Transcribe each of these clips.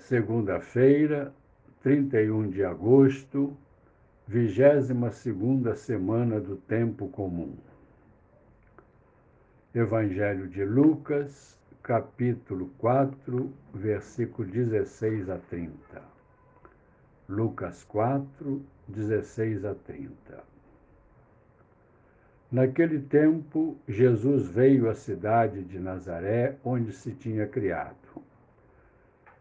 segunda-feira, 31 de agosto, vigésima segunda semana do tempo comum. Evangelho de Lucas, capítulo 4, versículo 16 a 30. Lucas 4, 16 a 30. Naquele tempo, Jesus veio à cidade de Nazaré, onde se tinha criado.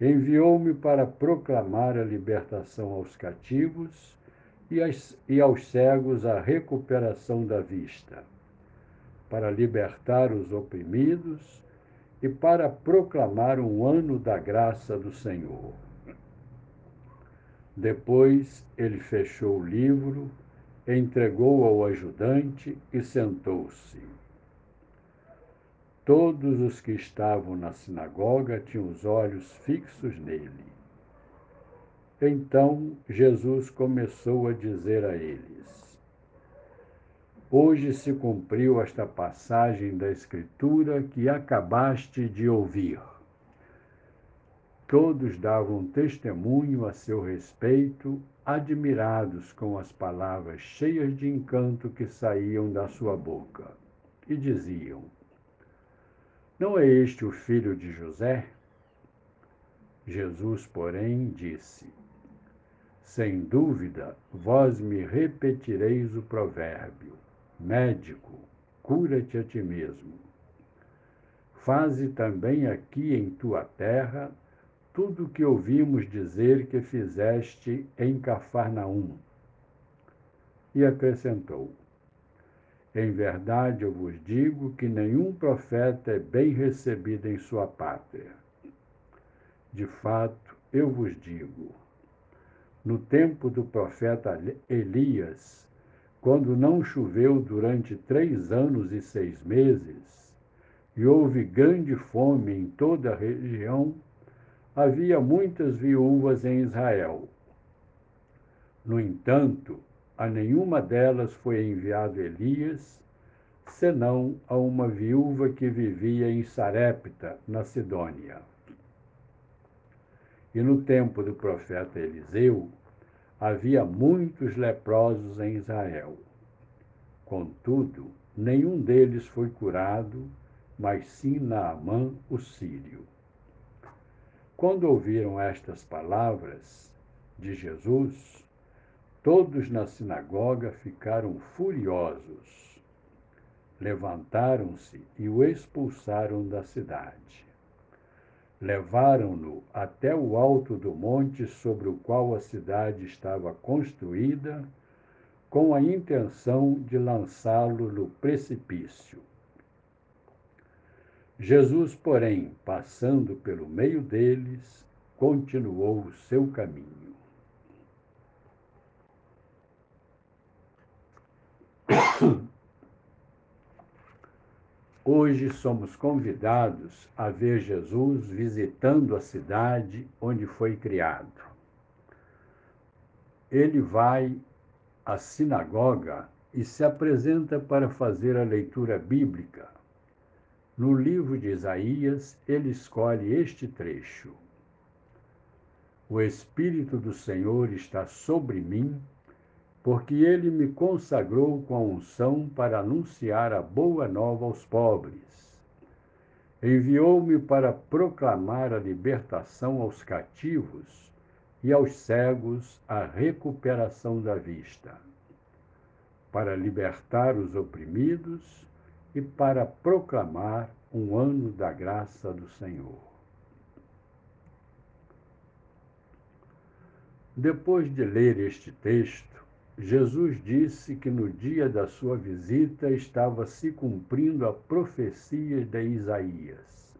Enviou-me para proclamar a libertação aos cativos e, as, e aos cegos a recuperação da vista, para libertar os oprimidos e para proclamar um ano da graça do Senhor. Depois ele fechou o livro entregou ao ajudante e sentou-se. Todos os que estavam na sinagoga tinham os olhos fixos nele. Então Jesus começou a dizer a eles: Hoje se cumpriu esta passagem da Escritura que acabaste de ouvir. Todos davam testemunho a seu respeito admirados com as palavras cheias de encanto que saíam da sua boca, e diziam: Não é este o filho de José? Jesus, porém, disse: Sem dúvida, vós me repetireis o provérbio: Médico, cura-te a ti mesmo. Faze também aqui em tua terra tudo o que ouvimos dizer que fizeste em Cafarnaum. E acrescentou: Em verdade eu vos digo que nenhum profeta é bem recebido em sua pátria. De fato, eu vos digo, no tempo do profeta Elias, quando não choveu durante três anos e seis meses, e houve grande fome em toda a região, havia muitas viúvas em Israel. No entanto, a nenhuma delas foi enviado Elias, senão a uma viúva que vivia em Sarepta, na Sidônia. E no tempo do profeta Eliseu, havia muitos leprosos em Israel. Contudo, nenhum deles foi curado, mas sim Naamã, o sírio. Quando ouviram estas palavras de Jesus, todos na sinagoga ficaram furiosos. Levantaram-se e o expulsaram da cidade. Levaram-no até o alto do monte sobre o qual a cidade estava construída, com a intenção de lançá-lo no precipício. Jesus, porém, passando pelo meio deles, continuou o seu caminho. Hoje somos convidados a ver Jesus visitando a cidade onde foi criado. Ele vai à sinagoga e se apresenta para fazer a leitura bíblica no livro de Isaías, ele escolhe este trecho: O Espírito do Senhor está sobre mim, porque ele me consagrou com a unção para anunciar a boa nova aos pobres. Enviou-me para proclamar a libertação aos cativos e aos cegos a recuperação da vista, para libertar os oprimidos e para proclamar um ano da graça do Senhor. Depois de ler este texto, Jesus disse que no dia da sua visita estava se cumprindo a profecia de Isaías.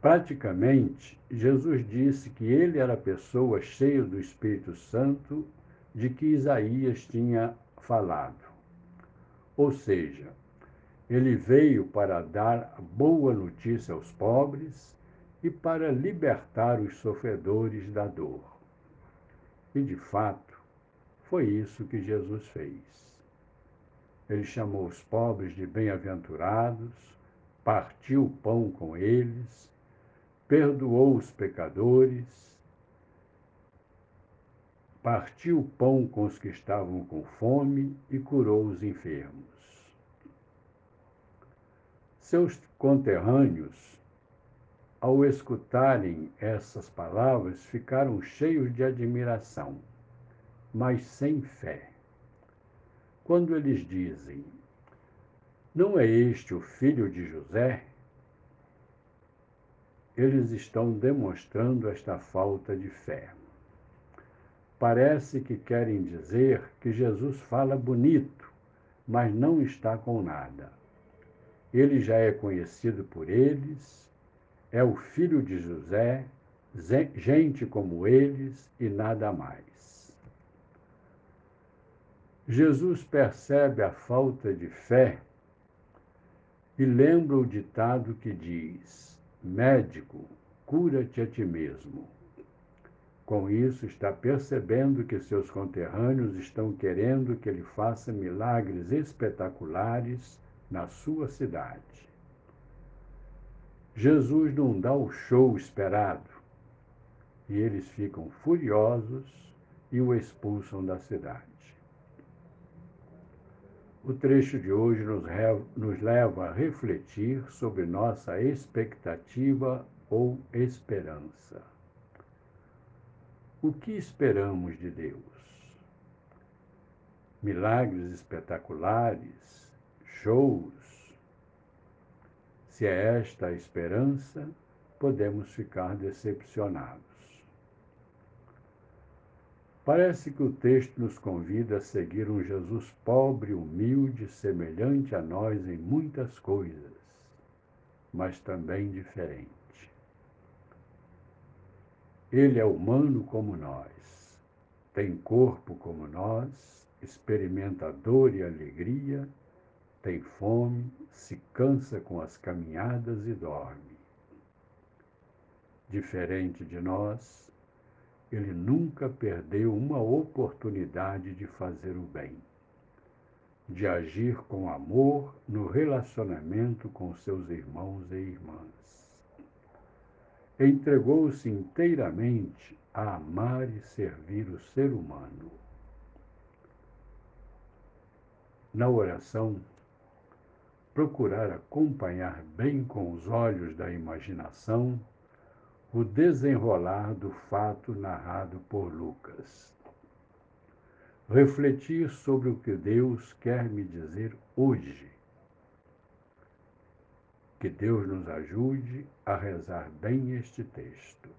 Praticamente, Jesus disse que ele era a pessoa cheia do Espírito Santo de que Isaías tinha falado. Ou seja, ele veio para dar boa notícia aos pobres e para libertar os sofredores da dor. E de fato, foi isso que Jesus fez. Ele chamou os pobres de bem-aventurados, partiu o pão com eles, perdoou os pecadores, partiu o pão com os que estavam com fome e curou os enfermos. Seus conterrâneos, ao escutarem essas palavras, ficaram cheios de admiração, mas sem fé. Quando eles dizem: Não é este o filho de José? Eles estão demonstrando esta falta de fé. Parece que querem dizer que Jesus fala bonito, mas não está com nada. Ele já é conhecido por eles, é o filho de José, gente como eles e nada mais. Jesus percebe a falta de fé e lembra o ditado que diz: Médico, cura-te a ti mesmo. Com isso, está percebendo que seus conterrâneos estão querendo que ele faça milagres espetaculares na sua cidade. Jesus não dá o show esperado e eles ficam furiosos e o expulsam da cidade. O trecho de hoje nos, leva a refletir sobre nossa expectativa ou esperança. O que esperamos de Deus? Milagres espetaculares, shows. Se é esta a esperança, podemos ficar decepcionados. Parece que o texto nos convida a seguir um Jesus pobre, humilde, semelhante a nós em muitas coisas, mas também diferente. Ele é humano como nós, tem corpo como nós, experimenta dor e alegria tem fome, se cansa com as caminhadas e dorme. Diferente de nós, ele nunca perdeu uma oportunidade de fazer o bem, de agir com amor no relacionamento com seus irmãos e irmãs. Entregou-se inteiramente a amar e servir o ser humano. Na oração, procurar acompanhar bem com os olhos da imaginação o desenrolar do fato narrado por Lucas. Refletir sobre o que Deus quer me dizer hoje. Que Deus nos ajude a rezar bem este texto.